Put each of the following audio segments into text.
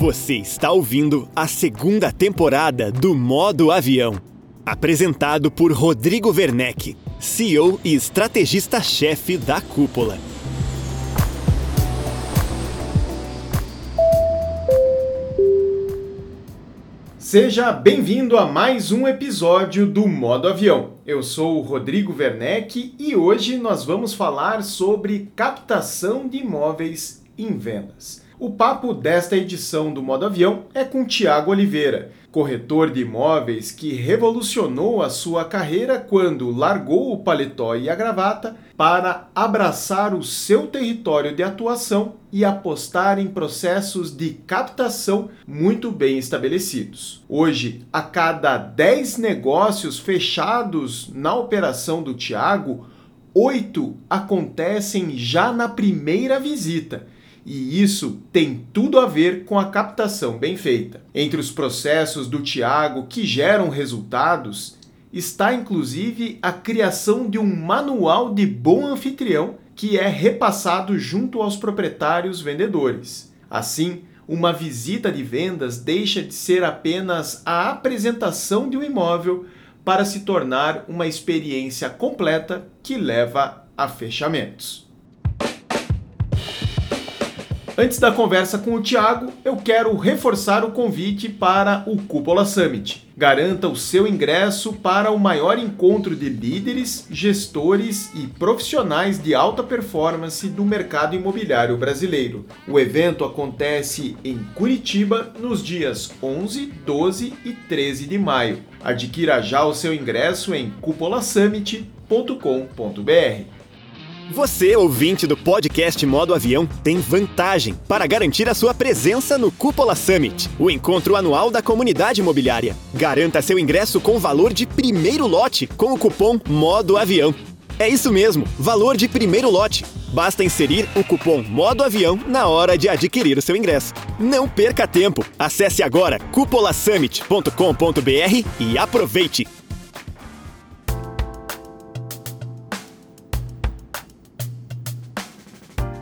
Você está ouvindo a segunda temporada do Modo Avião, apresentado por Rodrigo Werneck, CEO e estrategista-chefe da Cúpula. Seja bem-vindo a mais um episódio do Modo Avião. Eu sou o Rodrigo Werneck e hoje nós vamos falar sobre captação de imóveis em vendas. O papo desta edição do Modo Avião é com Tiago Oliveira, corretor de imóveis que revolucionou a sua carreira quando largou o paletó e a gravata para abraçar o seu território de atuação e apostar em processos de captação muito bem estabelecidos. Hoje, a cada 10 negócios fechados na operação do Tiago, oito acontecem já na primeira visita e isso tem tudo a ver com a captação bem feita. Entre os processos do Tiago que geram resultados está inclusive a criação de um manual de bom anfitrião que é repassado junto aos proprietários vendedores. Assim, uma visita de vendas deixa de ser apenas a apresentação de um imóvel para se tornar uma experiência completa que leva a fechamentos. Antes da conversa com o Thiago, eu quero reforçar o convite para o Cúpula Summit. Garanta o seu ingresso para o maior encontro de líderes, gestores e profissionais de alta performance do mercado imobiliário brasileiro. O evento acontece em Curitiba nos dias 11, 12 e 13 de maio. Adquira já o seu ingresso em cupolasummit.com.br. Você, ouvinte do podcast Modo Avião, tem vantagem para garantir a sua presença no Cúpula Summit, o encontro anual da comunidade imobiliária. Garanta seu ingresso com valor de primeiro lote com o cupom Modo Avião. É isso mesmo, valor de primeiro lote. Basta inserir o cupom Modo Avião na hora de adquirir o seu ingresso. Não perca tempo. Acesse agora cupolasummit.com.br e aproveite.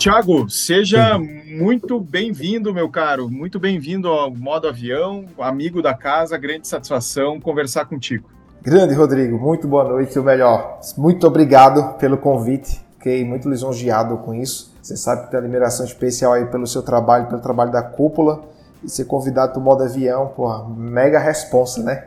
Tiago, seja muito bem-vindo, meu caro. Muito bem-vindo ao Modo Avião, amigo da casa. Grande satisfação conversar contigo. Grande, Rodrigo. Muito boa noite. O melhor, muito obrigado pelo convite. Fiquei muito lisonjeado com isso. Você sabe que tem uma admiração especial aí pelo seu trabalho, pelo trabalho da cúpula. E ser convidado para o modo avião, pô, mega responsa, né?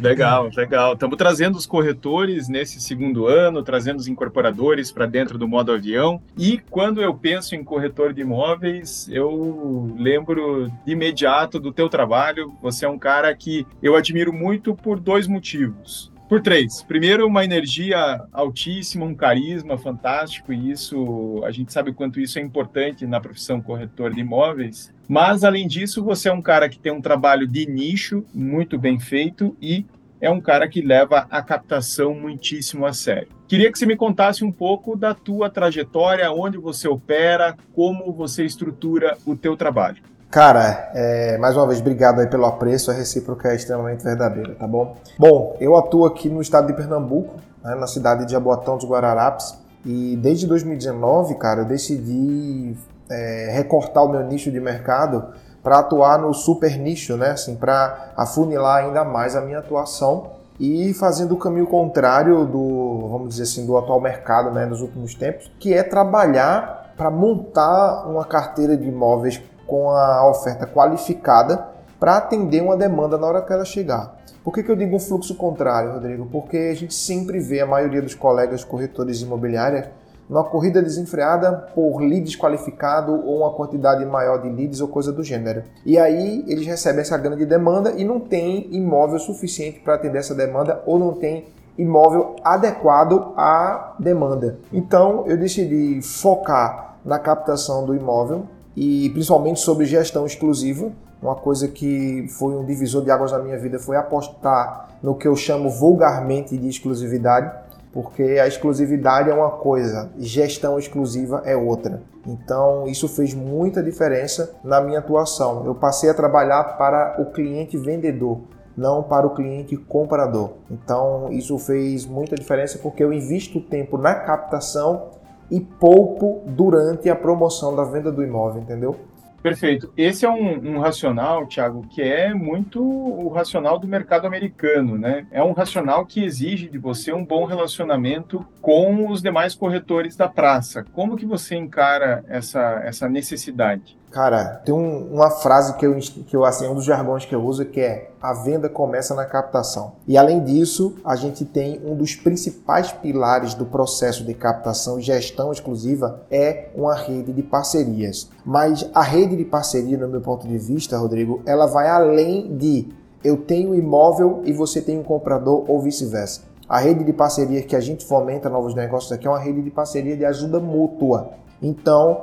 Legal, legal. Estamos trazendo os corretores nesse segundo ano, trazendo os incorporadores para dentro do modo avião. E quando eu penso em corretor de imóveis, eu lembro de imediato do teu trabalho. Você é um cara que eu admiro muito por dois motivos. Por três. Primeiro, uma energia altíssima, um carisma fantástico, e isso a gente sabe o quanto isso é importante na profissão corretor de imóveis. Mas, além disso, você é um cara que tem um trabalho de nicho muito bem feito e é um cara que leva a captação muitíssimo a sério. Queria que você me contasse um pouco da tua trajetória, onde você opera, como você estrutura o teu trabalho. Cara, é, mais uma vez, obrigado aí pelo apreço, a recíproca é extremamente verdadeira, tá bom? Bom, eu atuo aqui no estado de Pernambuco, né, na cidade de Jaboatão dos Guararapes, e desde 2019, cara, eu decidi é, recortar o meu nicho de mercado para atuar no super nicho, né? Assim, para afunilar ainda mais a minha atuação e fazendo o caminho contrário do, vamos dizer assim, do atual mercado, né, nos últimos tempos, que é trabalhar para montar uma carteira de imóveis com a oferta qualificada para atender uma demanda na hora que ela chegar. Por que, que eu digo um fluxo contrário, Rodrigo? Porque a gente sempre vê a maioria dos colegas corretores imobiliários numa corrida desenfreada por lead desqualificado ou uma quantidade maior de leads ou coisa do gênero. E aí eles recebem essa grande demanda e não tem imóvel suficiente para atender essa demanda ou não tem imóvel adequado à demanda. Então eu decidi focar na captação do imóvel e principalmente sobre gestão exclusiva. Uma coisa que foi um divisor de águas na minha vida foi apostar no que eu chamo vulgarmente de exclusividade porque a exclusividade é uma coisa, gestão exclusiva é outra. Então, isso fez muita diferença na minha atuação. Eu passei a trabalhar para o cliente vendedor, não para o cliente comprador. Então, isso fez muita diferença porque eu invisto tempo na captação e poupo durante a promoção da venda do imóvel, entendeu? Perfeito. Esse é um, um, racional, Thiago, que é muito o racional do mercado americano, né? É um racional que exige de você um bom relacionamento com os demais corretores da praça. Como que você encara essa, essa necessidade? Cara, tem um, uma frase que eu, que eu, assim, um dos jargões que eu uso que é a venda começa na captação. E além disso, a gente tem um dos principais pilares do processo de captação e gestão exclusiva é uma rede de parcerias. Mas a rede de parceria, no meu ponto de vista, Rodrigo, ela vai além de eu tenho imóvel e você tem um comprador ou vice-versa. A rede de parceria que a gente fomenta novos negócios aqui é uma rede de parceria de ajuda mútua. Então,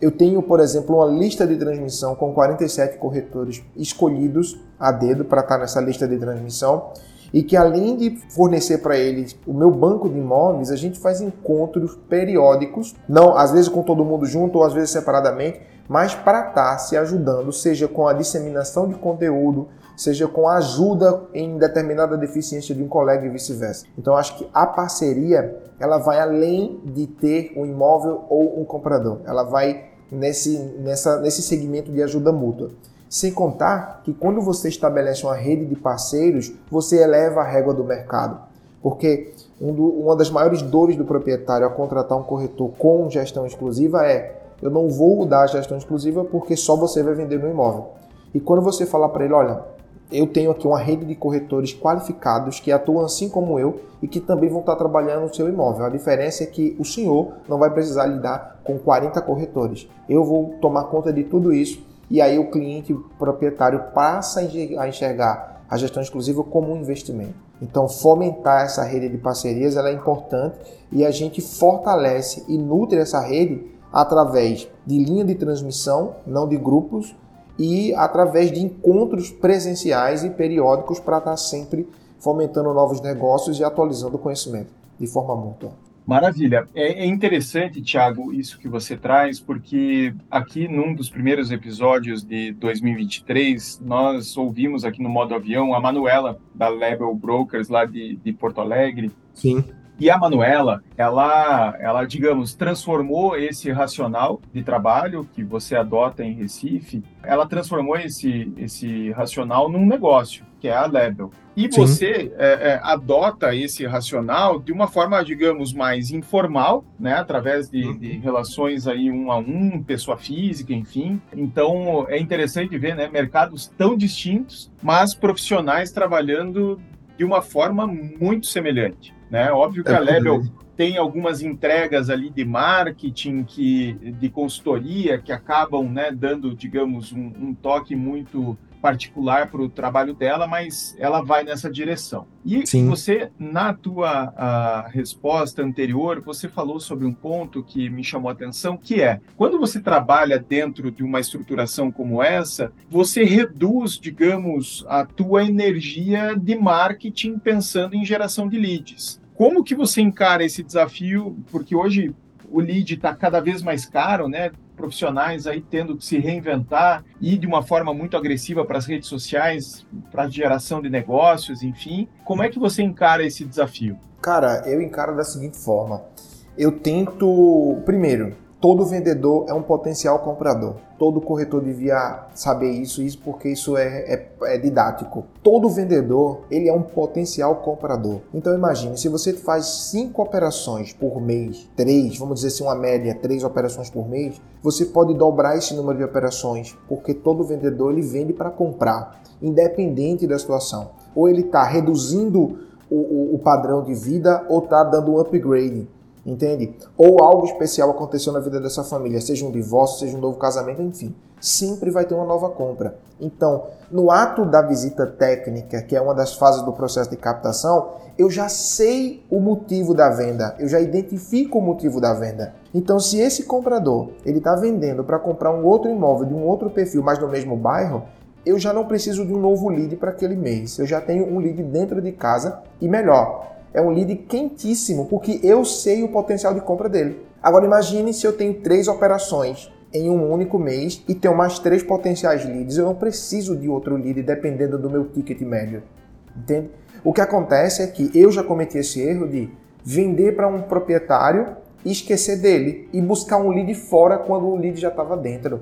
eu tenho, por exemplo, uma lista de transmissão com 47 corretores escolhidos a dedo para estar nessa lista de transmissão e que além de fornecer para eles o meu banco de imóveis, a gente faz encontros periódicos, não às vezes com todo mundo junto ou às vezes separadamente, mas para estar se ajudando, seja com a disseminação de conteúdo, seja com ajuda em determinada deficiência de um colega e vice-versa. Então acho que a parceria ela vai além de ter um imóvel ou um comprador. Ela vai nesse, nessa, nesse segmento de ajuda mútua. Sem contar que quando você estabelece uma rede de parceiros, você eleva a régua do mercado. Porque um do, uma das maiores dores do proprietário ao contratar um corretor com gestão exclusiva é eu não vou dar a gestão exclusiva porque só você vai vender no imóvel. E quando você falar para ele, olha, eu tenho aqui uma rede de corretores qualificados que atuam assim como eu e que também vão estar trabalhando no seu imóvel. A diferença é que o senhor não vai precisar lidar com 40 corretores. Eu vou tomar conta de tudo isso e aí o cliente o proprietário passa a enxergar a gestão exclusiva como um investimento. Então, fomentar essa rede de parcerias é importante e a gente fortalece e nutre essa rede através de linha de transmissão, não de grupos, e através de encontros presenciais e periódicos para estar sempre fomentando novos negócios e atualizando o conhecimento de forma mútua. Maravilha. É, é interessante, Tiago, isso que você traz, porque aqui num dos primeiros episódios de 2023, nós ouvimos aqui no modo avião a Manuela, da Level Brokers, lá de, de Porto Alegre. Sim. E a Manuela, ela, ela, digamos, transformou esse racional de trabalho que você adota em Recife, ela transformou esse, esse racional num negócio, que é a Level. E Sim. você é, é, adota esse racional de uma forma, digamos, mais informal, né, através de, uhum. de, relações aí um a um, pessoa física, enfim. Então é interessante ver, né, mercados tão distintos, mas profissionais trabalhando de uma forma muito semelhante. Né? Óbvio que é a Level tem algumas entregas ali de marketing, que, de consultoria, que acabam né, dando, digamos, um, um toque muito particular para o trabalho dela, mas ela vai nessa direção. E Sim. você, na tua resposta anterior, você falou sobre um ponto que me chamou a atenção, que é, quando você trabalha dentro de uma estruturação como essa, você reduz, digamos, a tua energia de marketing pensando em geração de leads. Como que você encara esse desafio? Porque hoje o lead está cada vez mais caro, né? Profissionais aí tendo que se reinventar e de uma forma muito agressiva para as redes sociais, para a geração de negócios, enfim. Como é que você encara esse desafio? Cara, eu encaro da seguinte forma. Eu tento, primeiro, todo vendedor é um potencial comprador. Todo corretor devia saber isso, isso porque isso é, é, é, didático. Todo vendedor ele é um potencial comprador. Então imagine, se você faz cinco operações por mês, três, vamos dizer assim uma média, três operações por mês, você pode dobrar esse número de operações, porque todo vendedor ele vende para comprar, independente da situação. Ou ele está reduzindo o, o, o padrão de vida ou está dando um upgrade entende? Ou algo especial aconteceu na vida dessa família, seja um divórcio, seja um novo casamento, enfim, sempre vai ter uma nova compra. Então, no ato da visita técnica, que é uma das fases do processo de captação, eu já sei o motivo da venda, eu já identifico o motivo da venda. Então, se esse comprador ele está vendendo para comprar um outro imóvel de um outro perfil, mas no mesmo bairro, eu já não preciso de um novo lead para aquele mês. Eu já tenho um lead dentro de casa e melhor, é um lead quentíssimo, porque eu sei o potencial de compra dele. Agora imagine se eu tenho três operações em um único mês e tenho mais três potenciais leads. Eu não preciso de outro lead dependendo do meu ticket médio. Entende? O que acontece é que eu já cometi esse erro de vender para um proprietário e esquecer dele e buscar um lead fora quando o lead já estava dentro.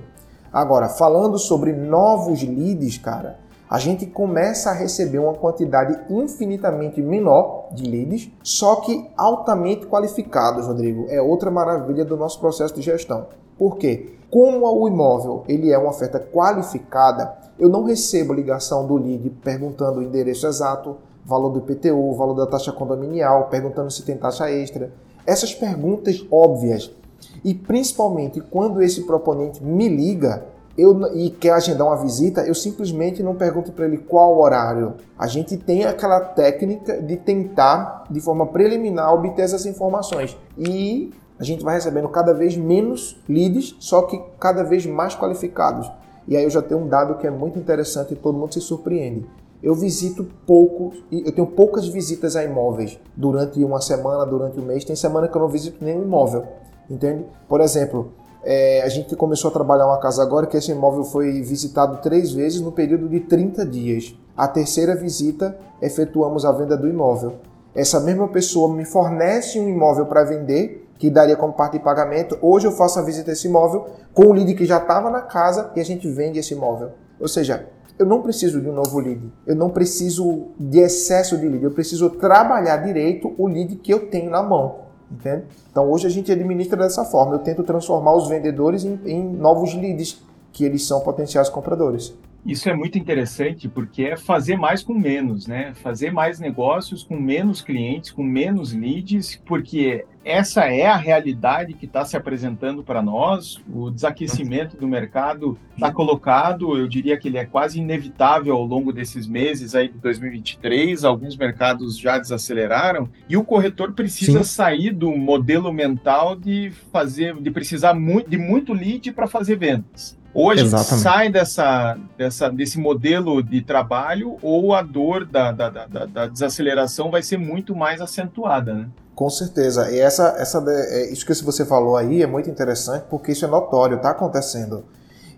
Agora, falando sobre novos leads, cara, a gente começa a receber uma quantidade infinitamente menor de leads, só que altamente qualificados, Rodrigo. É outra maravilha do nosso processo de gestão. Por quê? Como o imóvel ele é uma oferta qualificada, eu não recebo ligação do lead perguntando o endereço exato, valor do IPTU, valor da taxa condominial, perguntando se tem taxa extra. Essas perguntas óbvias. E principalmente quando esse proponente me liga, eu, e quer agendar uma visita, eu simplesmente não pergunto para ele qual horário. A gente tem aquela técnica de tentar, de forma preliminar, obter essas informações. E a gente vai recebendo cada vez menos leads, só que cada vez mais qualificados. E aí eu já tenho um dado que é muito interessante e todo mundo se surpreende. Eu visito pouco, eu tenho poucas visitas a imóveis durante uma semana, durante um mês. Tem semana que eu não visito nenhum imóvel, entende? Por exemplo, é, a gente começou a trabalhar uma casa agora que esse imóvel foi visitado três vezes no período de 30 dias. A terceira visita, efetuamos a venda do imóvel. Essa mesma pessoa me fornece um imóvel para vender, que daria como parte de pagamento. Hoje eu faço a visita a esse imóvel com o lead que já estava na casa e a gente vende esse imóvel. Ou seja, eu não preciso de um novo lead. Eu não preciso de excesso de lead. Eu preciso trabalhar direito o lead que eu tenho na mão. Entende? Então hoje a gente administra dessa forma. Eu tento transformar os vendedores em, em novos leads, que eles são potenciais compradores. Isso é muito interessante porque é fazer mais com menos, né? Fazer mais negócios com menos clientes, com menos leads, porque essa é a realidade que está se apresentando para nós. O desaquecimento do mercado está colocado, eu diria que ele é quase inevitável ao longo desses meses aí de 2023. Alguns mercados já desaceleraram e o corretor precisa Sim. sair do modelo mental de fazer, de precisar muito, de muito lead para fazer vendas. Hoje Exatamente. sai dessa, dessa, desse modelo de trabalho ou a dor da, da, da, da, desaceleração vai ser muito mais acentuada, né? Com certeza. E essa, essa, é, isso que você falou aí é muito interessante porque isso é notório, está acontecendo.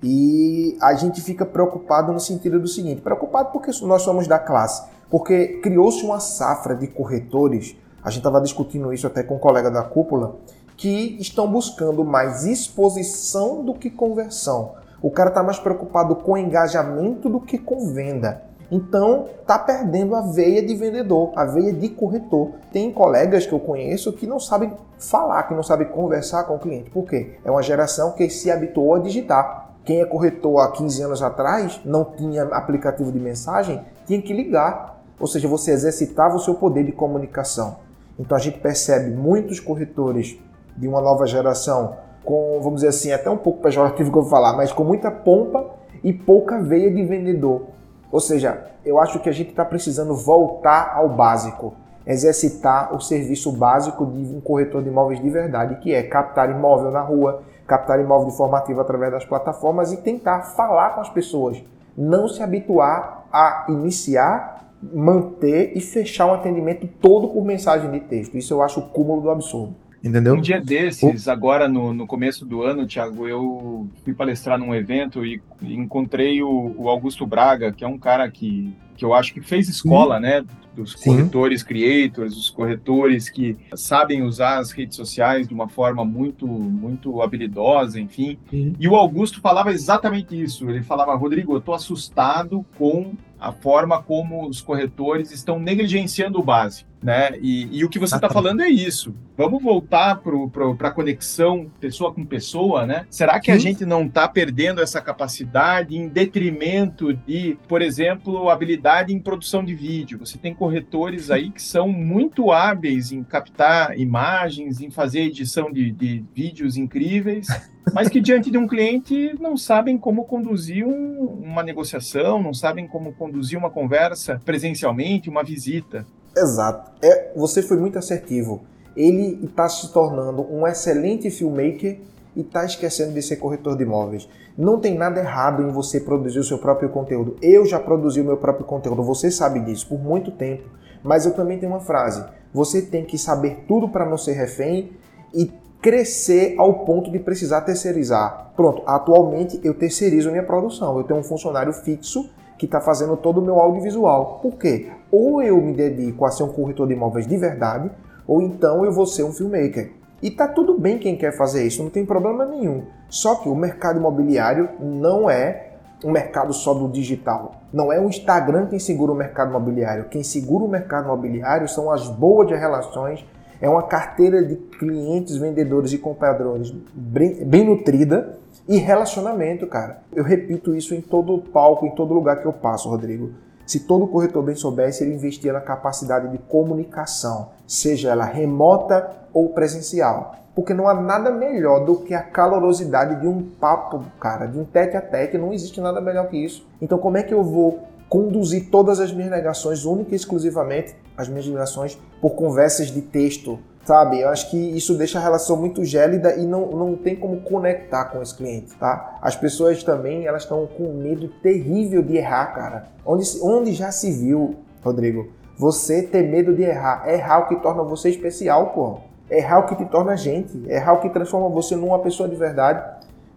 E a gente fica preocupado no sentido do seguinte: preocupado porque nós somos da classe, porque criou-se uma safra de corretores. A gente estava discutindo isso até com um colega da cúpula, que estão buscando mais exposição do que conversão. O cara está mais preocupado com engajamento do que com venda. Então, está perdendo a veia de vendedor, a veia de corretor. Tem colegas que eu conheço que não sabem falar, que não sabem conversar com o cliente. Por quê? É uma geração que se habituou a digitar. Quem é corretor há 15 anos atrás, não tinha aplicativo de mensagem, tinha que ligar. Ou seja, você exercitava o seu poder de comunicação. Então a gente percebe muitos corretores de uma nova geração com, vamos dizer assim, até um pouco pejorativo que eu vou falar, mas com muita pompa e pouca veia de vendedor. Ou seja, eu acho que a gente está precisando voltar ao básico, exercitar o serviço básico de um corretor de imóveis de verdade, que é captar imóvel na rua, captar imóvel de formativo através das plataformas e tentar falar com as pessoas. Não se habituar a iniciar, manter e fechar um atendimento todo por mensagem de texto. Isso eu acho o cúmulo do absurdo. Entendeu? Um dia desses, agora no, no começo do ano, Thiago, eu fui palestrar num evento e encontrei o, o Augusto Braga, que é um cara que, que eu acho que fez escola, Sim. né? Dos Sim. corretores creators, os corretores que sabem usar as redes sociais de uma forma muito, muito habilidosa, enfim. Sim. E o Augusto falava exatamente isso. Ele falava, Rodrigo, eu tô assustado com a forma como os corretores estão negligenciando o básico. Né? E, e o que você está falando é isso. Vamos voltar para a conexão pessoa com pessoa, né? Será que a gente não está perdendo essa capacidade em detrimento de, por exemplo, habilidade em produção de vídeo? Você tem corretores aí que são muito hábeis em captar imagens, em fazer edição de, de vídeos incríveis, mas que diante de um cliente não sabem como conduzir um, uma negociação, não sabem como conduzir uma conversa presencialmente, uma visita. Exato. É, você foi muito assertivo. Ele está se tornando um excelente filmmaker e está esquecendo de ser corretor de imóveis. Não tem nada errado em você produzir o seu próprio conteúdo. Eu já produzi o meu próprio conteúdo, você sabe disso, por muito tempo. Mas eu também tenho uma frase: você tem que saber tudo para não ser refém e crescer ao ponto de precisar terceirizar. Pronto, atualmente eu terceirizo minha produção. Eu tenho um funcionário fixo que está fazendo todo o meu audiovisual. Por quê? Ou eu me dedico a ser um corretor de imóveis de verdade, ou então eu vou ser um filmmaker. E tá tudo bem quem quer fazer isso, não tem problema nenhum. Só que o mercado imobiliário não é um mercado só do digital. Não é o Instagram quem segura o mercado imobiliário. Quem segura o mercado imobiliário são as boas relações, é uma carteira de clientes, vendedores e compradores bem, bem nutrida e relacionamento, cara. Eu repito isso em todo palco, em todo lugar que eu passo, Rodrigo. Se todo corretor bem soubesse, ele investia na capacidade de comunicação, seja ela remota ou presencial. Porque não há nada melhor do que a calorosidade de um papo, cara, de um tete a tete. Não existe nada melhor que isso. Então, como é que eu vou conduzir todas as minhas negações, única e exclusivamente as minhas negações, por conversas de texto? Sabe, eu acho que isso deixa a relação muito gélida e não, não tem como conectar com esse cliente, tá? As pessoas também, elas estão com medo terrível de errar, cara. Onde, onde já se viu, Rodrigo, você ter medo de errar? Errar o que torna você especial, pô. Errar o que te torna gente. Errar o que transforma você numa pessoa de verdade.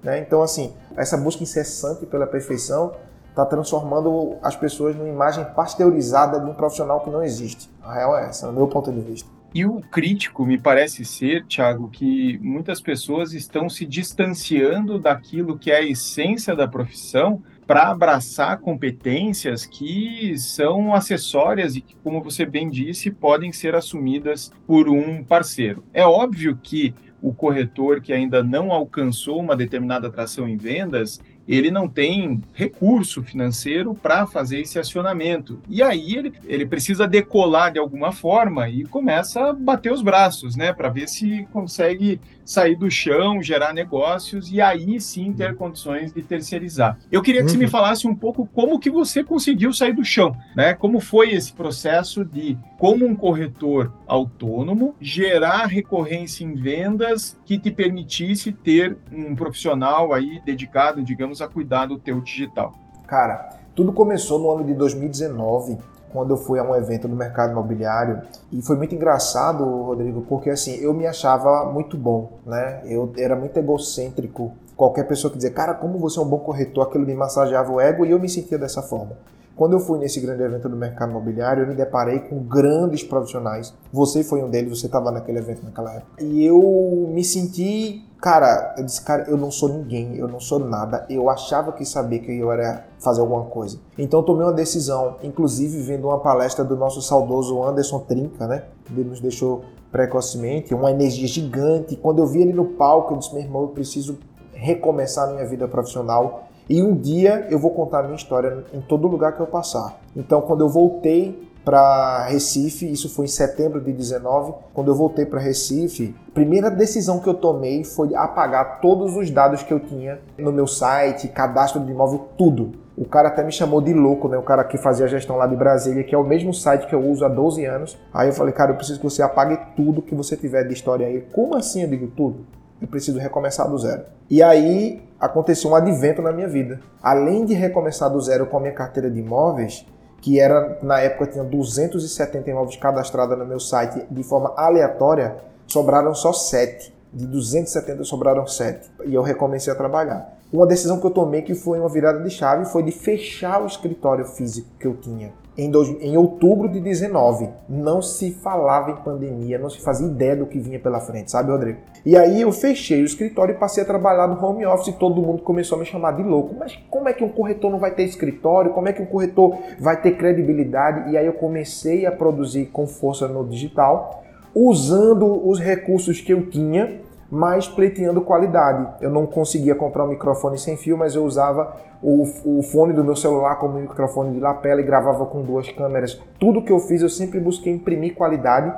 Né? Então, assim, essa busca incessante pela perfeição está transformando as pessoas numa imagem pasteurizada de um profissional que não existe. A real é essa, no meu ponto de vista. E o crítico me parece ser, Thiago, que muitas pessoas estão se distanciando daquilo que é a essência da profissão para abraçar competências que são acessórias e que, como você bem disse, podem ser assumidas por um parceiro. É óbvio que o corretor que ainda não alcançou uma determinada atração em vendas, ele não tem recurso financeiro para fazer esse acionamento. E aí ele, ele precisa decolar de alguma forma e começa a bater os braços, né, para ver se consegue sair do chão, gerar negócios e aí sim ter condições de terceirizar. Eu queria que uhum. você me uhum. falasse um pouco como que você conseguiu sair do chão, né? Como foi esse processo de como um corretor autônomo gerar recorrência em vendas que te permitisse ter um profissional aí dedicado, digamos, a cuidar do teu digital. Cara, tudo começou no ano de 2019 quando eu fui a um evento no mercado imobiliário e foi muito engraçado, Rodrigo, porque assim, eu me achava muito bom, né? Eu era muito egocêntrico. Qualquer pessoa que dizia, cara, como você é um bom corretor, aquilo me massageava o ego e eu me sentia dessa forma. Quando eu fui nesse grande evento do mercado imobiliário, eu me deparei com grandes profissionais. Você foi um deles, você estava naquele evento naquela época. E eu me senti Cara, eu disse, cara, eu não sou ninguém, eu não sou nada. Eu achava que sabia que eu era fazer alguma coisa. Então tomei uma decisão, inclusive vendo uma palestra do nosso saudoso Anderson Trinca, né? Ele nos deixou precocemente, uma energia gigante. Quando eu vi ele no palco, eu disse, meu irmão, eu preciso recomeçar a minha vida profissional. E um dia eu vou contar minha história em todo lugar que eu passar. Então, quando eu voltei para Recife, isso foi em setembro de 19. Quando eu voltei para Recife, a primeira decisão que eu tomei foi apagar todos os dados que eu tinha no meu site, cadastro de imóvel, tudo. O cara até me chamou de louco, né? O cara que fazia a gestão lá de Brasília, que é o mesmo site que eu uso há 12 anos. Aí eu falei, cara, eu preciso que você apague tudo que você tiver de história aí. Como assim? Eu digo tudo. Eu preciso recomeçar do zero. E aí aconteceu um advento na minha vida. Além de recomeçar do zero com a minha carteira de imóveis, que era na época tinha 270 imóveis cadastrados no meu site de forma aleatória, sobraram só 7. De 270 sobraram 7. E eu recomecei a trabalhar. Uma decisão que eu tomei que foi uma virada de chave foi de fechar o escritório físico que eu tinha em, dois, em outubro de 19. Não se falava em pandemia, não se fazia ideia do que vinha pela frente, sabe, Rodrigo? E aí eu fechei o escritório e passei a trabalhar no home office e todo mundo começou a me chamar de louco. Mas como é que um corretor não vai ter escritório? Como é que um corretor vai ter credibilidade? E aí eu comecei a produzir com força no digital, usando os recursos que eu tinha mas pleiteando qualidade. Eu não conseguia comprar um microfone sem fio, mas eu usava o, o fone do meu celular como microfone de lapela e gravava com duas câmeras. Tudo que eu fiz eu sempre busquei imprimir qualidade,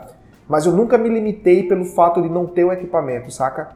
mas eu nunca me limitei pelo fato de não ter o equipamento, saca?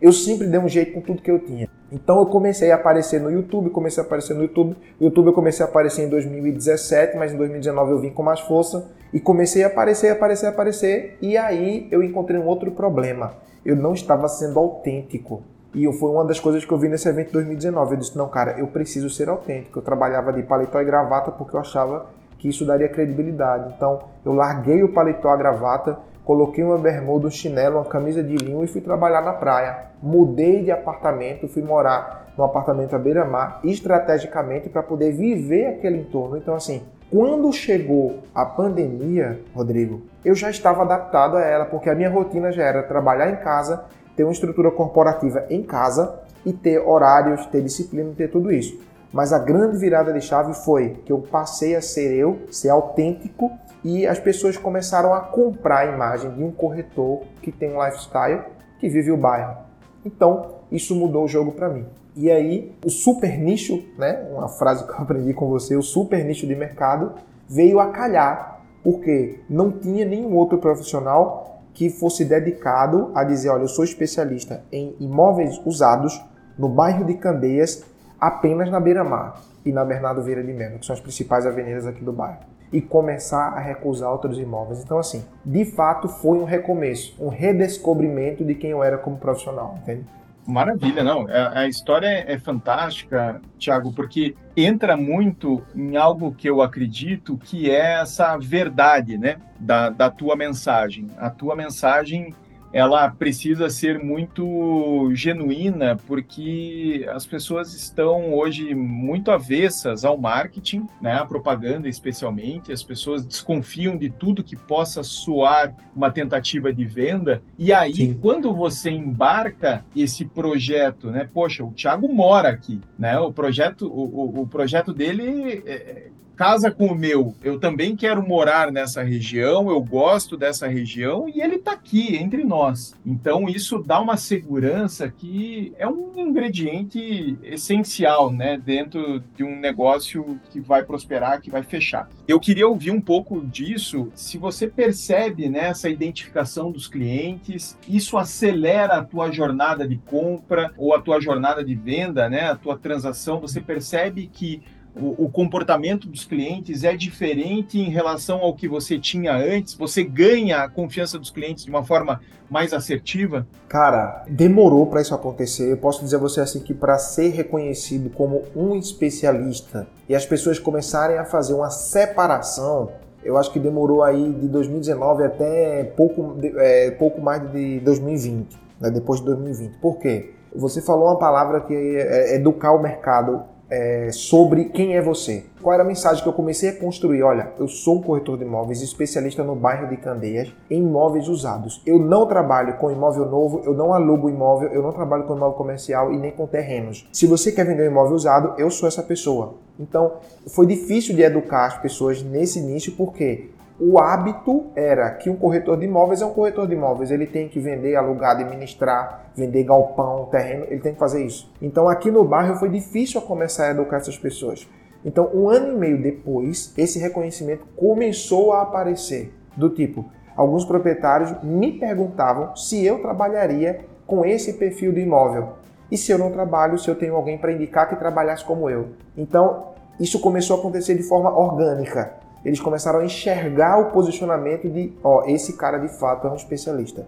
Eu sempre dei um jeito com tudo que eu tinha. Então eu comecei a aparecer no YouTube, comecei a aparecer no YouTube. YouTube eu comecei a aparecer em 2017, mas em 2019 eu vim com mais força e comecei a aparecer, aparecer, aparecer. E aí eu encontrei um outro problema eu não estava sendo autêntico. E foi uma das coisas que eu vi nesse evento de 2019. Eu disse: não, cara, eu preciso ser autêntico. Eu trabalhava de paletó e gravata porque eu achava que isso daria credibilidade. Então, eu larguei o paletó e a gravata, coloquei uma bermuda, um chinelo, uma camisa de linho e fui trabalhar na praia. Mudei de apartamento, fui morar num apartamento à beira-mar, estrategicamente para poder viver aquele entorno. Então, assim, quando chegou a pandemia, Rodrigo, eu já estava adaptado a ela, porque a minha rotina já era trabalhar em casa, ter uma estrutura corporativa em casa, e ter horários, ter disciplina, ter tudo isso. Mas a grande virada de chave foi que eu passei a ser eu, ser autêntico e as pessoas começaram a comprar a imagem de um corretor que tem um lifestyle que vive o bairro. Então, isso mudou o jogo para mim. E aí, o super nicho, né, uma frase que eu aprendi com você, o super nicho de mercado veio a calhar, porque não tinha nenhum outro profissional que fosse dedicado a dizer, olha, eu sou especialista em imóveis usados no bairro de Candeias, apenas na beira-mar e na Bernardo Vieira de Mello, que são as principais avenidas aqui do bairro e começar a recusar outros imóveis. Então, assim, de fato foi um recomeço, um redescobrimento de quem eu era como profissional, entende? Maravilha, não. A, é, a história é, é fantástica, Thiago, porque entra muito em algo que eu acredito que é essa verdade, né, da, da tua mensagem. A tua mensagem ela precisa ser muito genuína, porque as pessoas estão hoje muito avessas ao marketing, né, à propaganda especialmente, as pessoas desconfiam de tudo que possa soar uma tentativa de venda, e aí Sim. quando você embarca esse projeto, né, poxa, o Thiago mora aqui, né, o projeto, o, o, o projeto dele é, casa com o meu, eu também quero morar nessa região, eu gosto dessa região e ele está aqui entre nós. Então isso dá uma segurança que é um ingrediente essencial, né, dentro de um negócio que vai prosperar, que vai fechar. Eu queria ouvir um pouco disso, se você percebe né, essa identificação dos clientes, isso acelera a tua jornada de compra ou a tua jornada de venda, né, a tua transação, você percebe que o, comportamento dos clientes é diferente em relação ao que você tinha antes? Você ganha a confiança dos clientes de uma forma mais assertiva? Cara, demorou para isso acontecer. Eu posso dizer a você assim que para ser reconhecido como um especialista e as pessoas começarem a fazer uma separação, eu acho que demorou aí de 2019 até pouco, é, pouco mais de 2020, né, depois de 2020. Por quê? Você falou uma palavra que é, é educar o mercado é, sobre quem é você. Qual era a mensagem que eu comecei a construir? Olha, eu sou um corretor de imóveis, especialista no bairro de Candeias, em imóveis usados. Eu não trabalho com imóvel novo, eu não alugo imóvel, eu não trabalho com imóvel comercial e nem com terrenos. Se você quer vender um imóvel usado, eu sou essa pessoa. Então, foi difícil de educar as pessoas nesse início, porque o hábito era que um corretor de imóveis é um corretor de imóveis, ele tem que vender, alugar, administrar, vender galpão, terreno, ele tem que fazer isso. Então aqui no bairro foi difícil começar a educar essas pessoas. Então, um ano e meio depois, esse reconhecimento começou a aparecer. Do tipo, alguns proprietários me perguntavam se eu trabalharia com esse perfil de imóvel. E se eu não trabalho, se eu tenho alguém para indicar que trabalhasse como eu. Então, isso começou a acontecer de forma orgânica eles começaram a enxergar o posicionamento de, ó, esse cara de fato é um especialista.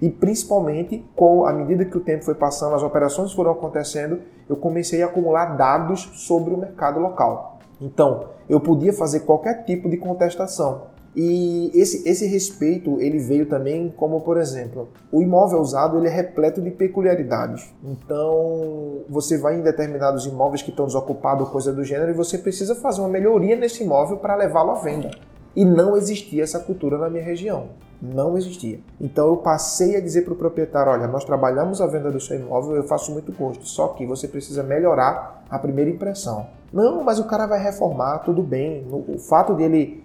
E principalmente, com a medida que o tempo foi passando, as operações foram acontecendo, eu comecei a acumular dados sobre o mercado local. Então, eu podia fazer qualquer tipo de contestação. E esse, esse respeito ele veio também como, por exemplo, o imóvel usado ele é repleto de peculiaridades. Então, você vai em determinados imóveis que estão desocupados, coisa do gênero, e você precisa fazer uma melhoria nesse imóvel para levá-lo à venda. E não existia essa cultura na minha região. Não existia. Então eu passei a dizer para o proprietário: olha, nós trabalhamos a venda do seu imóvel, eu faço muito gosto, só que você precisa melhorar a primeira impressão. Não, mas o cara vai reformar, tudo bem. O fato dele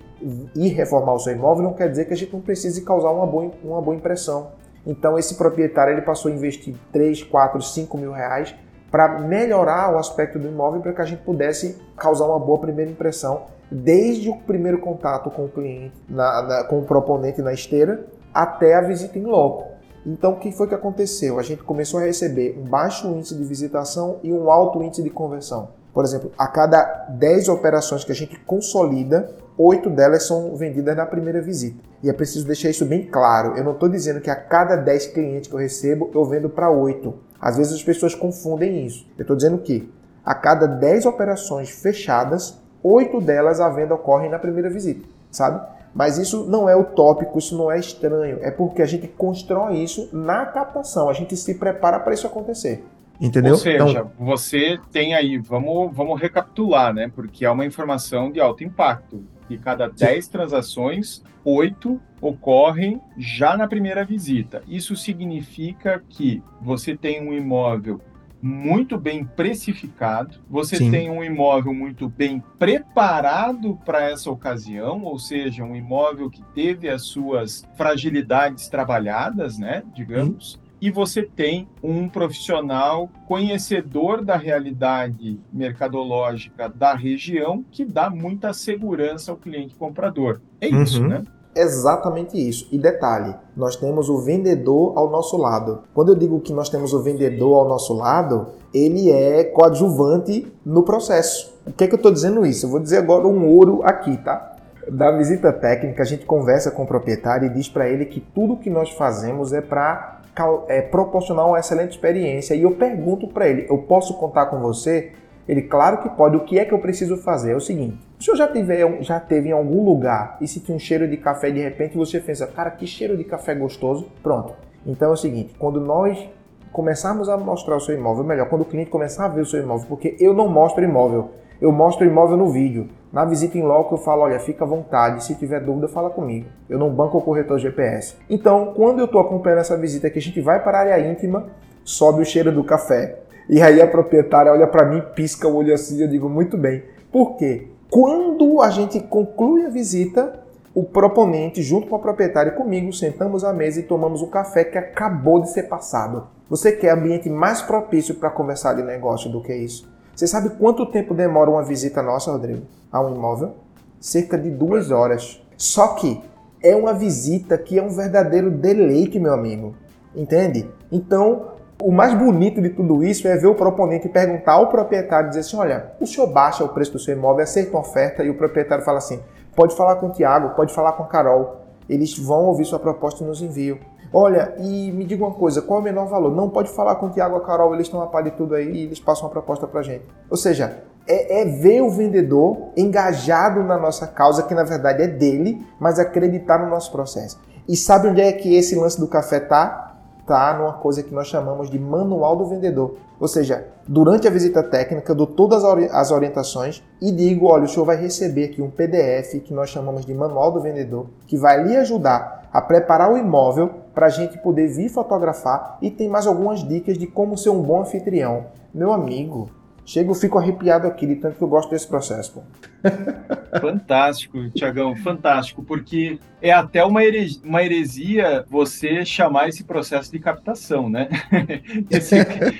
ir reformar o seu imóvel não quer dizer que a gente não precise causar uma boa, uma boa impressão. Então esse proprietário ele passou a investir 3, 4, 5 mil reais para melhorar o aspecto do imóvel para que a gente pudesse causar uma boa primeira impressão desde o primeiro contato com o cliente, na, na, com o proponente na esteira, até a visita em loco. Então, o que foi que aconteceu? A gente começou a receber um baixo índice de visitação e um alto índice de conversão. Por exemplo, a cada 10 operações que a gente consolida, oito delas são vendidas na primeira visita. E é preciso deixar isso bem claro. Eu não estou dizendo que a cada 10 clientes que eu recebo, eu vendo para oito. Às vezes as pessoas confundem isso. Eu estou dizendo que a cada 10 operações fechadas, oito delas a venda ocorre na primeira visita, sabe? Mas isso não é utópico, isso não é estranho. É porque a gente constrói isso na captação. A gente se prepara para isso acontecer. Entendeu? Ou seja, então... você tem aí, vamos, vamos recapitular, né? Porque é uma informação de alto impacto. De cada 10 transações, 8 ocorrem já na primeira visita. Isso significa que você tem um imóvel muito bem precificado, você Sim. tem um imóvel muito bem preparado para essa ocasião, ou seja, um imóvel que teve as suas fragilidades trabalhadas, né, digamos. E você tem um profissional conhecedor da realidade mercadológica da região que dá muita segurança ao cliente comprador. É isso, uhum. né? Exatamente isso. E detalhe, nós temos o vendedor ao nosso lado. Quando eu digo que nós temos o vendedor ao nosso lado, ele é coadjuvante no processo. O que é que eu estou dizendo isso? Eu vou dizer agora um ouro aqui, tá? Da visita técnica, a gente conversa com o proprietário e diz para ele que tudo que nós fazemos é para é, proporcionar uma excelente experiência. E eu pergunto para ele: eu posso contar com você? Ele, claro que pode. O que é que eu preciso fazer? É o seguinte: o senhor já teve, já teve em algum lugar e se tinha um cheiro de café de repente você pensa, cara, que cheiro de café gostoso? Pronto. Então é o seguinte: quando nós começarmos a mostrar o seu imóvel, melhor, quando o cliente começar a ver o seu imóvel, porque eu não mostro imóvel, eu mostro imóvel no vídeo. Na visita em loco eu falo, olha, fica à vontade, se tiver dúvida, fala comigo. Eu não banco o corretor GPS. Então, quando eu estou acompanhando essa visita que a gente vai para a área íntima, sobe o cheiro do café. E aí a proprietária olha para mim, pisca o olho assim, eu digo, muito bem. Por quê? Quando a gente conclui a visita, o proponente, junto com a proprietária e comigo, sentamos à mesa e tomamos um café que acabou de ser passado. Você quer ambiente mais propício para conversar de negócio do que isso? Você sabe quanto tempo demora uma visita nossa, Rodrigo, a um imóvel? Cerca de duas horas. Só que é uma visita que é um verdadeiro deleite, meu amigo. Entende? Então, o mais bonito de tudo isso é ver o proponente perguntar ao proprietário, dizer assim, olha, o senhor baixa o preço do seu imóvel, aceita uma oferta, e o proprietário fala assim, pode falar com o Tiago, pode falar com a Carol, eles vão ouvir sua proposta e nos enviam. Olha, e me diga uma coisa, qual é o menor valor? Não pode falar com o Tiago e a Carol, eles estão a par de tudo aí e eles passam uma proposta pra gente. Ou seja, é, é, ver o vendedor engajado na nossa causa, que na verdade é dele, mas acreditar no nosso processo. E sabe onde é que esse lance do café tá? Tá numa coisa que nós chamamos de manual do vendedor. Ou seja, durante a visita técnica, eu dou todas as orientações e digo: olha, o senhor vai receber aqui um PDF que nós chamamos de manual do vendedor, que vai lhe ajudar a preparar o imóvel para a gente poder vir fotografar e tem mais algumas dicas de como ser um bom anfitrião. Meu amigo, chego, fico arrepiado aqui de tanto que eu gosto desse processo. Pô. Fantástico, Tiagão, fantástico, porque é até uma heresia, uma heresia, você chamar esse processo de captação, né? Esse,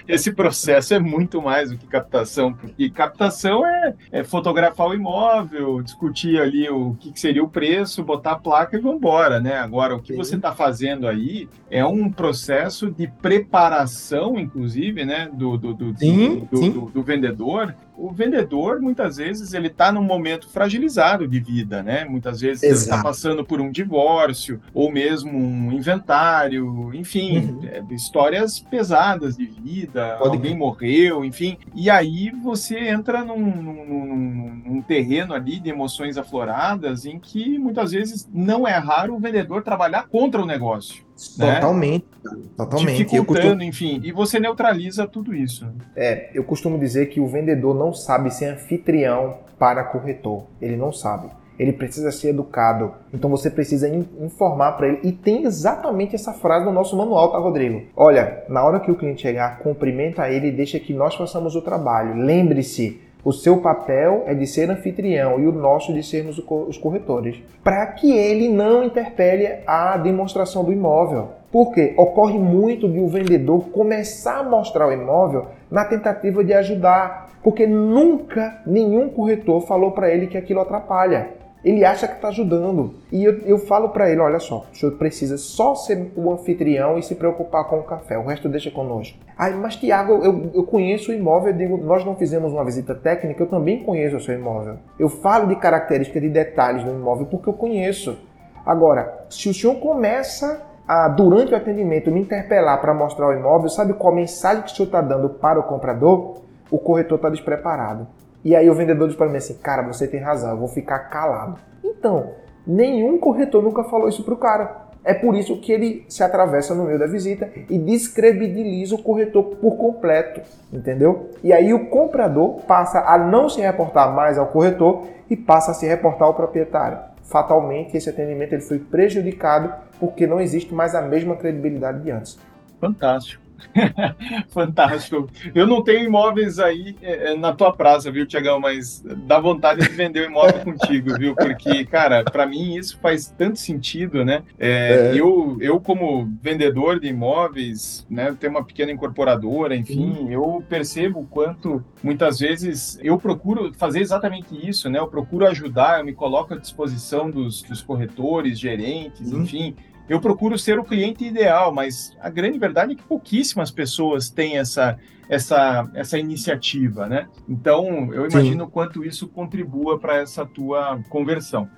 esse, processo é muito mais do que captação, porque captação é, é fotografar o imóvel, discutir ali o que, seria o preço, botar a placa e vamos embora, né? Agora, o que Sim. você está fazendo aí é um processo de preparação, inclusive, né, do, do, do, sim, do, sim. do, do vendedor o vendedor muitas vezes ele está num momento fragilizado de vida, né? Muitas vezes Exato. ele está passando por um divórcio ou mesmo um inventário, enfim, uhum. é, histórias pesadas de vida, Pode alguém morreu, enfim. E aí você entra num, num, num, terreno ali de emoções afloradas em que muitas vezes não é raro o vendedor trabalhar contra o negócio. Né? Totalmente. Né? Totalmente. Dificultando, costumo... enfim. E você neutraliza tudo isso. É, eu costumo dizer que o vendedor não sabe ser anfitrião para corretor. Ele não sabe. Ele precisa ser educado. Então você precisa informar para ele. E tem exatamente essa frase no nosso manual, tá, Rodrigo? Olha, na hora que o cliente chegar, cumprimenta ele e deixa que nós façamos o trabalho. Lembre-se, o seu papel é de ser anfitrião e o nosso de sermos os corretores, para que ele não interpele a demonstração do imóvel. Porque ocorre muito de o vendedor começar a mostrar o imóvel na tentativa de ajudar, porque nunca nenhum corretor falou para ele que aquilo atrapalha. Ele acha que está ajudando. E eu, eu falo para ele: olha só, o senhor precisa só ser o anfitrião e se preocupar com o café, o resto deixa conosco. Aí, mas Tiago, eu, eu conheço o imóvel, eu digo, nós não fizemos uma visita técnica, eu também conheço o seu imóvel. Eu falo de características, de detalhes do imóvel porque eu conheço. Agora, se o senhor começa a, durante o atendimento, me interpelar para mostrar o imóvel, sabe qual mensagem que o senhor está dando para o comprador? O corretor está despreparado. E aí o vendedor diz para mim assim, cara, você tem razão, eu vou ficar calado. Então, nenhum corretor nunca falou isso pro cara. É por isso que ele se atravessa no meio da visita e descredibiliza o corretor por completo, entendeu? E aí o comprador passa a não se reportar mais ao corretor e passa a se reportar ao proprietário. Fatalmente, esse atendimento ele foi prejudicado porque não existe mais a mesma credibilidade de antes. Fantástico. Fantástico. Eu não tenho imóveis aí é, na tua praça, viu, Tiagão? Mas dá vontade de vender o imóvel contigo, viu? Porque, cara, para mim isso faz tanto sentido, né? É, é. Eu, eu, como vendedor de imóveis, né, tenho uma pequena incorporadora, enfim, uhum. eu percebo o quanto muitas vezes eu procuro fazer exatamente isso, né? Eu procuro ajudar, eu me coloco à disposição dos, dos corretores, gerentes, uhum. enfim eu procuro ser o cliente ideal, mas a grande verdade é que pouquíssimas pessoas têm essa, essa, essa iniciativa, né? Então, eu imagino Sim. quanto isso contribua para essa tua conversão.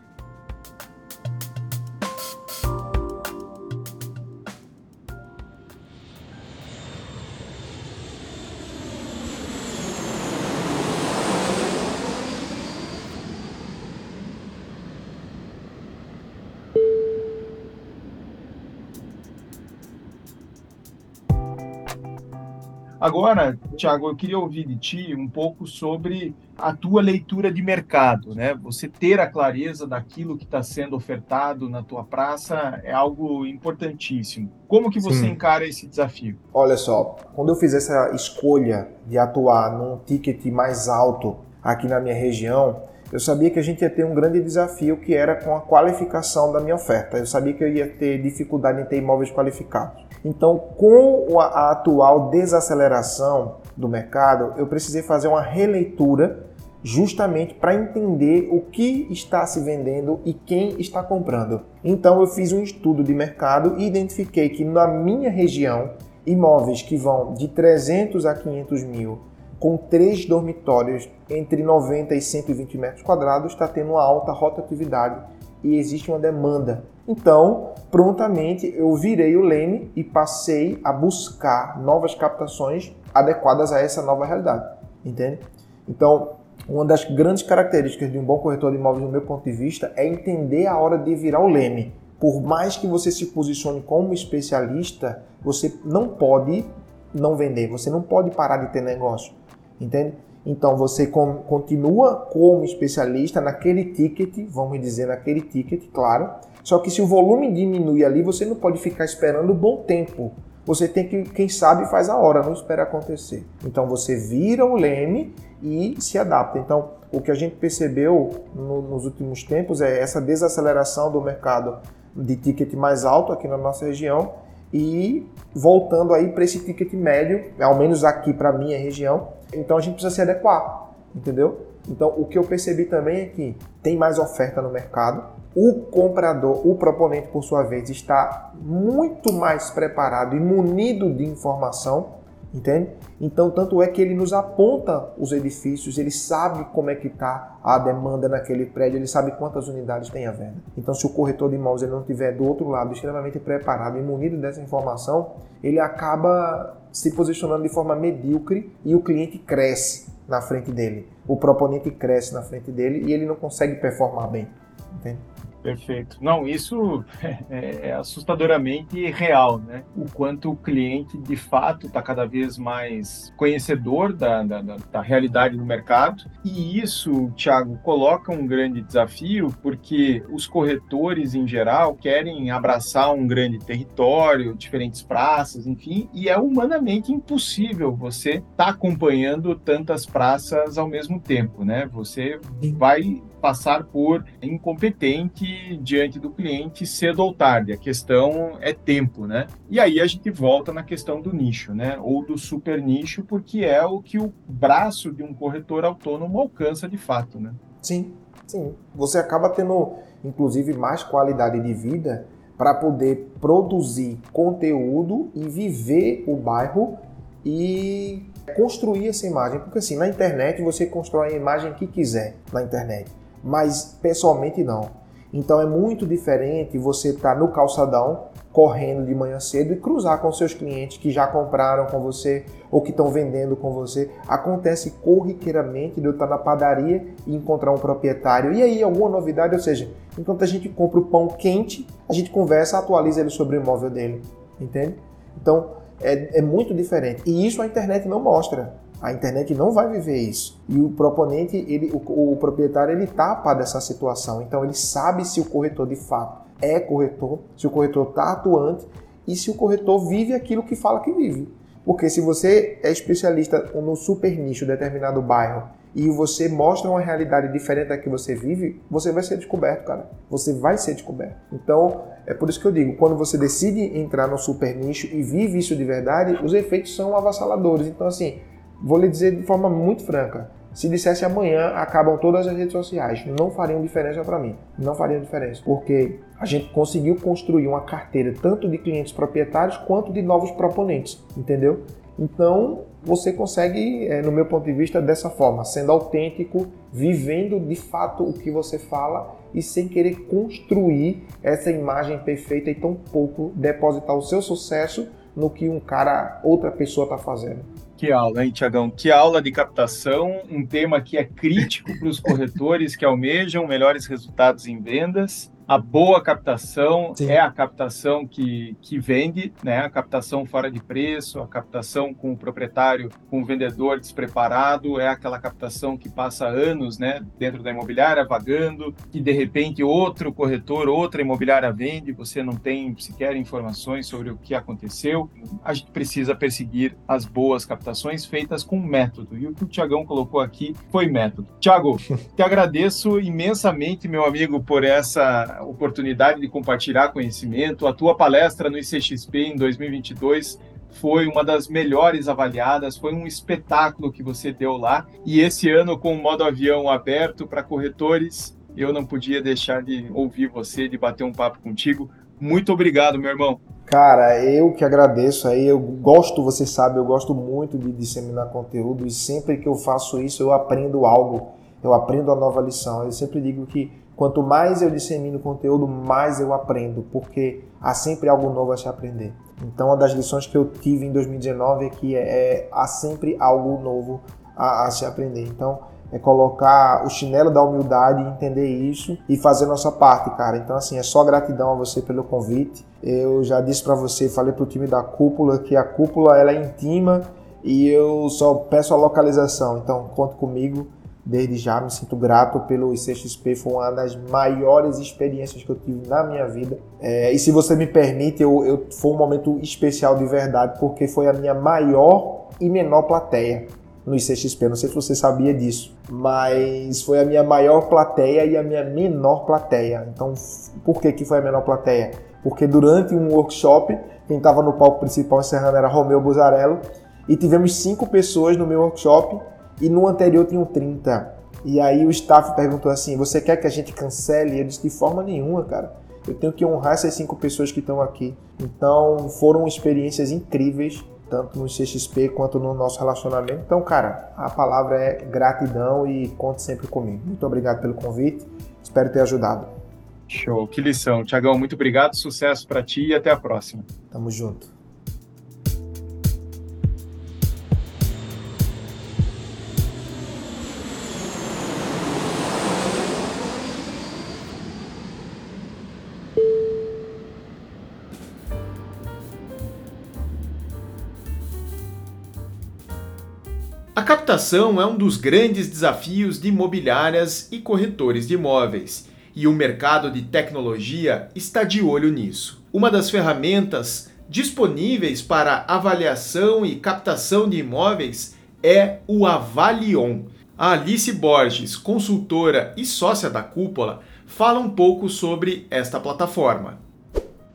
Agora, Tiago, eu queria ouvir de ti um pouco sobre a tua leitura de mercado, né? Você ter a clareza daquilo que está sendo ofertado na tua praça é algo importantíssimo. Como que você Sim. encara esse desafio? Olha só, quando eu fiz essa escolha de atuar num ticket mais alto aqui na minha região, eu sabia que a gente ia ter um grande desafio que era com a qualificação da minha oferta. Eu sabia que eu ia ter dificuldade em ter imóveis qualificados. Então, com a atual desaceleração do mercado, eu precisei fazer uma releitura justamente para entender o que está se vendendo e quem está comprando. Então, eu fiz um estudo de mercado e identifiquei que na minha região, imóveis que vão de 300 a 500 mil, com três dormitórios entre 90 e 120 metros quadrados, está tendo uma alta rotatividade e existe uma demanda. Então, prontamente eu virei o leme e passei a buscar novas captações adequadas a essa nova realidade, entende? Então, uma das grandes características de um bom corretor de imóveis, do meu ponto de vista, é entender a hora de virar o leme. Por mais que você se posicione como especialista, você não pode não vender, você não pode parar de ter negócio, entende? Então você continua como especialista naquele ticket, vamos dizer naquele ticket, claro. Só que se o volume diminui ali, você não pode ficar esperando um bom tempo. Você tem que, quem sabe, faz a hora, não espera acontecer. Então você vira o leme e se adapta. Então, o que a gente percebeu no, nos últimos tempos é essa desaceleração do mercado de ticket mais alto aqui na nossa região e voltando aí para esse ticket médio, ao menos aqui para minha região. Então a gente precisa se adequar, entendeu? Então o que eu percebi também é que tem mais oferta no mercado. O comprador, o proponente por sua vez, está muito mais preparado e munido de informação entende? Então, tanto é que ele nos aponta os edifícios, ele sabe como é que está a demanda naquele prédio, ele sabe quantas unidades tem a venda. Então, se o corretor de imóveis não estiver do outro lado extremamente preparado e munido dessa informação, ele acaba se posicionando de forma medíocre e o cliente cresce na frente dele. O proponente cresce na frente dele e ele não consegue performar bem, entende? Perfeito. Não, isso é, é, assustadoramente real, né? O quanto o cliente, de fato, está cada vez mais conhecedor da, da, da, realidade do mercado. E isso, Thiago, coloca um grande desafio, porque os corretores, em geral, querem abraçar um grande território, diferentes praças, enfim, e é humanamente impossível você estar tá acompanhando tantas praças ao mesmo tempo, né? Você vai passar por incompetente diante do cliente cedo ou tarde. A questão é tempo, né? E aí a gente volta na questão do nicho, né? Ou do super nicho, porque é o que o braço de um corretor autônomo alcança de fato, né? Sim, sim. Você acaba tendo, inclusive, mais qualidade de vida para poder produzir conteúdo e viver o bairro e construir essa imagem. Porque assim, na internet você constrói a imagem que quiser na internet mas pessoalmente não. Então é muito diferente você estar tá no calçadão correndo de manhã cedo e cruzar com seus clientes que já compraram com você ou que estão vendendo com você. Acontece corriqueiramente de eu estar na padaria e encontrar um proprietário. E aí, alguma novidade? Ou seja, enquanto a gente compra o pão quente, a gente conversa, atualiza ele sobre o imóvel dele. Entende? Então, é, é muito diferente. E isso a internet não mostra. A internet não vai viver isso. E o proponente, ele, o, o proprietário, ele tapa dessa situação. Então ele sabe se o corretor de fato é corretor, se o corretor está atuante e se o corretor vive aquilo que fala que vive. Porque se você é especialista no super nicho determinado bairro e você mostra uma realidade diferente da que você vive, você vai ser descoberto, cara. Você vai ser descoberto. Então, é por isso que eu digo, quando você decide entrar no super nicho e vive isso de verdade, os efeitos são avassaladores. Então, assim, vou lhe dizer de forma muito franca, se dissesse amanhã acabam todas as redes sociais, não fariam diferença para mim. Não fariam diferença, porque a gente conseguiu construir uma carteira tanto de clientes proprietários quanto de novos proponentes, entendeu? Então, você consegue, é, no meu ponto de vista, dessa forma, sendo autêntico, vivendo de fato o que você fala e sem querer construir essa imagem perfeita e tão pouco depositar o seu sucesso no que um cara, outra pessoa está fazendo. Que aula, hein, Tiagão? Que aula de captação, um tema que é crítico para os corretores que almejam melhores resultados em vendas a boa captação Sim. é a captação que, que vende, né? A captação fora de preço, a captação com o proprietário, com o vendedor despreparado, é aquela captação que passa anos, né, dentro da imobiliária vagando, e de repente outro corretor, outra imobiliária vende, você não tem sequer informações sobre o que aconteceu. A gente precisa perseguir as boas captações feitas com método. E o que o Tiagão colocou aqui foi método. Tiago, te agradeço imensamente, meu amigo, por essa oportunidade de compartilhar conhecimento. A tua palestra no ICXP em 2022 foi uma das melhores avaliadas, foi um espetáculo que você deu lá. E esse ano, com o modo avião aberto para corretores, eu não podia deixar de ouvir você, de bater um papo contigo. Muito obrigado, meu irmão. Cara, eu que agradeço aí, eu gosto, você sabe, eu gosto muito de disseminar conteúdo e sempre que eu faço isso eu aprendo algo, eu aprendo a nova lição. Eu sempre digo que Quanto mais eu dissemino conteúdo, mais eu aprendo, porque há sempre algo novo a se aprender. Então, uma das lições que eu tive em 2019 é que é, é, há sempre algo novo a, a, se aprender. Então, é colocar o chinelo da humildade, entender isso e fazer nossa parte, cara. Então, assim, é só gratidão a você pelo convite. Eu já disse para você, falei pro time da cúpula que a cúpula ela é intima e eu só peço a localização. Então, conte comigo Desde já me sinto grato pelo ICXP, foi uma das maiores experiências que eu tive na minha vida. É, e se você me permite, eu, eu, foi um momento especial de verdade, porque foi a minha maior e menor plateia no ICXP. Não sei se você sabia disso, mas foi a minha maior plateia e a minha menor plateia. Então, por que, que foi a menor plateia? Porque durante um workshop, quem estava no palco principal encerrando era Romeu Buzarello, e tivemos cinco pessoas no meu workshop e no anterior tinham 30. E aí o staff perguntou assim: Você quer que a gente cancele? Eu disse: De forma nenhuma, cara. Eu tenho que honrar essas cinco pessoas que estão aqui. Então foram experiências incríveis, tanto no CXP quanto no nosso relacionamento. Então, cara, a palavra é gratidão e conte sempre comigo. Muito obrigado pelo convite. Espero ter ajudado. Show, que lição. Tiagão, muito obrigado, sucesso para ti e até a próxima. Tamo junto. A captação é um dos grandes desafios de imobiliárias e corretores de imóveis, e o mercado de tecnologia está de olho nisso. Uma das ferramentas disponíveis para avaliação e captação de imóveis é o Avalion. A Alice Borges, consultora e sócia da Cúpula, fala um pouco sobre esta plataforma.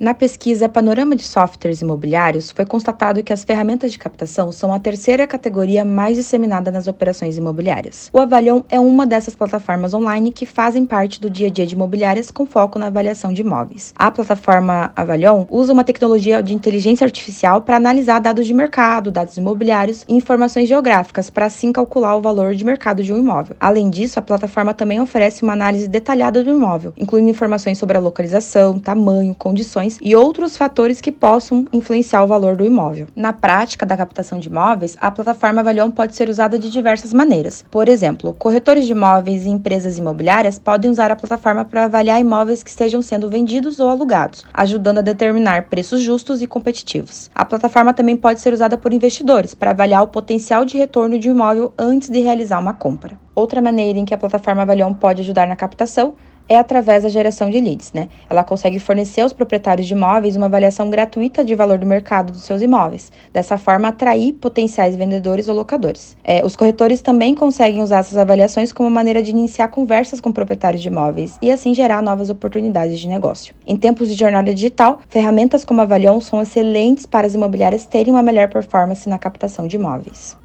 Na pesquisa Panorama de Softwares Imobiliários, foi constatado que as ferramentas de captação são a terceira categoria mais disseminada nas operações imobiliárias. O Avalion é uma dessas plataformas online que fazem parte do dia a dia de imobiliárias com foco na avaliação de imóveis. A plataforma Avalion usa uma tecnologia de inteligência artificial para analisar dados de mercado, dados imobiliários e informações geográficas para assim calcular o valor de mercado de um imóvel. Além disso, a plataforma também oferece uma análise detalhada do imóvel, incluindo informações sobre a localização, tamanho, condições e outros fatores que possam influenciar o valor do imóvel. Na prática da captação de imóveis, a plataforma Avalion pode ser usada de diversas maneiras. Por exemplo, corretores de imóveis e empresas imobiliárias podem usar a plataforma para avaliar imóveis que estejam sendo vendidos ou alugados, ajudando a determinar preços justos e competitivos. A plataforma também pode ser usada por investidores para avaliar o potencial de retorno de um imóvel antes de realizar uma compra. Outra maneira em que a plataforma Avalion pode ajudar na captação é através da geração de leads, né? Ela consegue fornecer aos proprietários de imóveis uma avaliação gratuita de valor do mercado dos seus imóveis. Dessa forma, atrair potenciais vendedores ou locadores. É, os corretores também conseguem usar essas avaliações como maneira de iniciar conversas com proprietários de imóveis e assim gerar novas oportunidades de negócio. Em tempos de jornada digital, ferramentas como Avalion são excelentes para as imobiliárias terem uma melhor performance na captação de imóveis.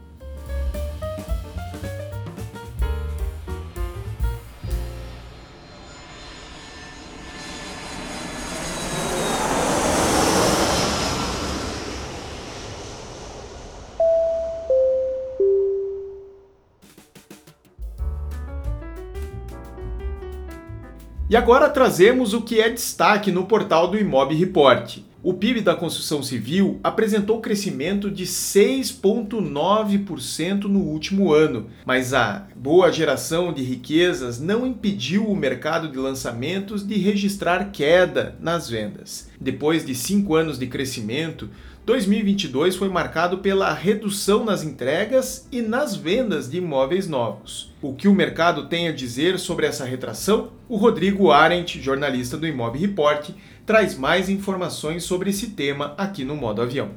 E agora trazemos o que é destaque no portal do Imob Report. O PIB da construção civil apresentou crescimento de 6,9% no último ano, mas a boa geração de riquezas não impediu o mercado de lançamentos de registrar queda nas vendas. Depois de cinco anos de crescimento, 2022 foi marcado pela redução nas entregas e nas vendas de imóveis novos. O que o mercado tem a dizer sobre essa retração? O Rodrigo Arendt, jornalista do Imob Report, traz mais informações sobre esse tema aqui no Modo Avião.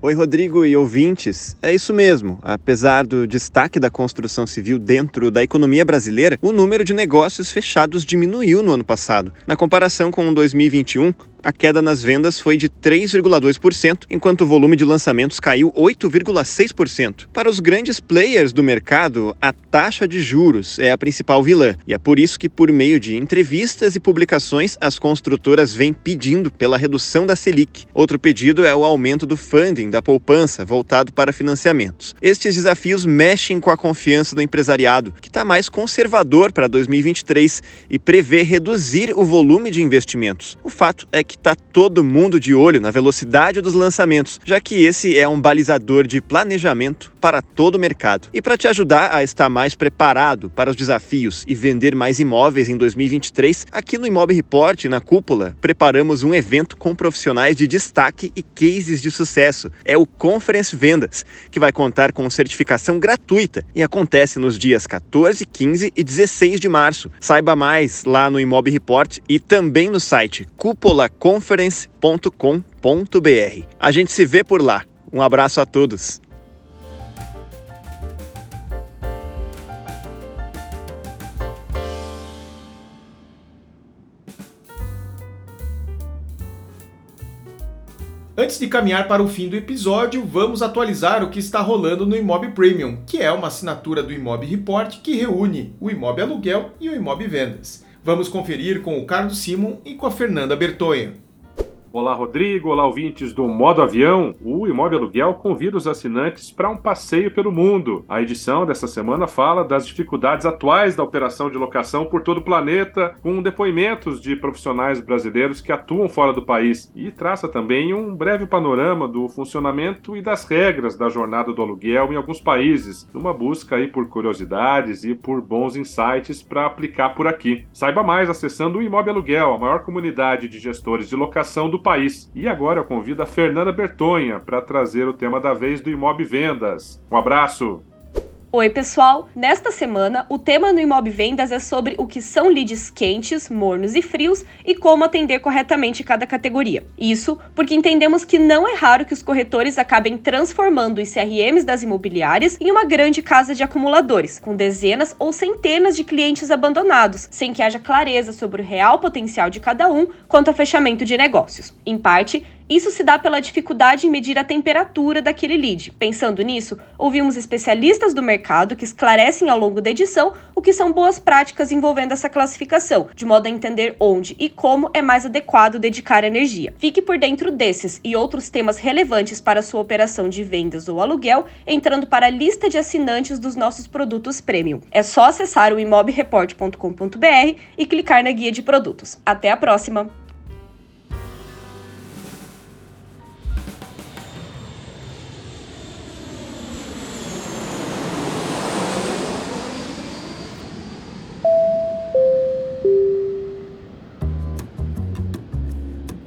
Oi, Rodrigo e ouvintes. É isso mesmo. Apesar do destaque da construção civil dentro da economia brasileira, o número de negócios fechados diminuiu no ano passado. Na comparação com 2021, a queda nas vendas foi de 3,2%, enquanto o volume de lançamentos caiu 8,6%. Para os grandes players do mercado, a taxa de juros é a principal vilã, e é por isso que, por meio de entrevistas e publicações, as construtoras vêm pedindo pela redução da Selic. Outro pedido é o aumento do funding da poupança voltado para financiamentos. Estes desafios mexem com a confiança do empresariado, que está mais conservador para 2023 e prevê reduzir o volume de investimentos. O fato é que que está todo mundo de olho na velocidade dos lançamentos, já que esse é um balizador de planejamento para todo o mercado. E para te ajudar a estar mais preparado para os desafios e vender mais imóveis em 2023, aqui no Imob Report, na Cúpula, preparamos um evento com profissionais de destaque e cases de sucesso. É o Conference Vendas, que vai contar com certificação gratuita e acontece nos dias 14, 15 e 16 de março. Saiba mais lá no Imob Report e também no site cúpula conference.com.br. A gente se vê por lá. Um abraço a todos. Antes de caminhar para o fim do episódio, vamos atualizar o que está rolando no Imob Premium, que é uma assinatura do Imob Report que reúne o Imob Aluguel e o Imob Vendas. Vamos conferir com o Carlos Simon e com a Fernanda Bertonha. Olá, Rodrigo. Olá, ouvintes do Modo Avião. O Imóvel Aluguel convida os assinantes para um passeio pelo mundo. A edição dessa semana fala das dificuldades atuais da operação de locação por todo o planeta, com depoimentos de profissionais brasileiros que atuam fora do país e traça também um breve panorama do funcionamento e das regras da jornada do aluguel em alguns países, numa busca aí por curiosidades e por bons insights para aplicar por aqui. Saiba mais acessando o Imóvel Aluguel, a maior comunidade de gestores de locação do país. E agora eu convido a Fernanda Bertonha para trazer o tema da vez do Imob Vendas. Um abraço! Oi, pessoal! Nesta semana, o tema no Imob Vendas é sobre o que são leads quentes, mornos e frios e como atender corretamente cada categoria. Isso porque entendemos que não é raro que os corretores acabem transformando os CRMs das imobiliárias em uma grande casa de acumuladores, com dezenas ou centenas de clientes abandonados, sem que haja clareza sobre o real potencial de cada um quanto ao fechamento de negócios. Em parte, isso se dá pela dificuldade em medir a temperatura daquele lead. Pensando nisso, ouvimos especialistas do mercado que esclarecem ao longo da edição o que são boas práticas envolvendo essa classificação, de modo a entender onde e como é mais adequado dedicar energia. Fique por dentro desses e outros temas relevantes para sua operação de vendas ou aluguel, entrando para a lista de assinantes dos nossos produtos premium. É só acessar o imobreport.com.br e clicar na guia de produtos. Até a próxima!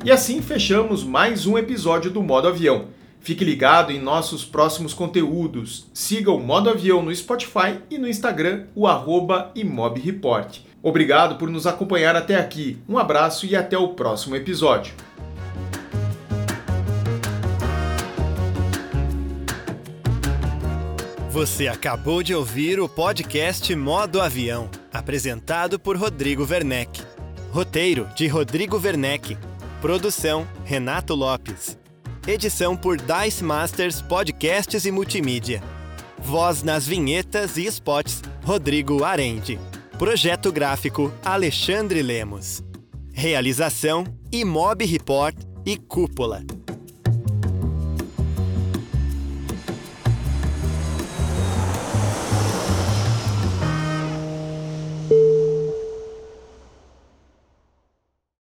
E assim fechamos mais um episódio do Modo Avião. Fique ligado em nossos próximos conteúdos. Siga o Modo Avião no Spotify e no Instagram, o arroba Imobreport. Obrigado por nos acompanhar até aqui. Um abraço e até o próximo episódio. Você acabou de ouvir o podcast Modo Avião, apresentado por Rodrigo Werneck. Roteiro de Rodrigo Werneck. Produção Renato Lopes. Edição por Dice Masters Podcasts e Multimídia. Voz nas vinhetas e spots Rodrigo Arende. Projeto gráfico Alexandre Lemos. Realização Imob Report e Cúpula.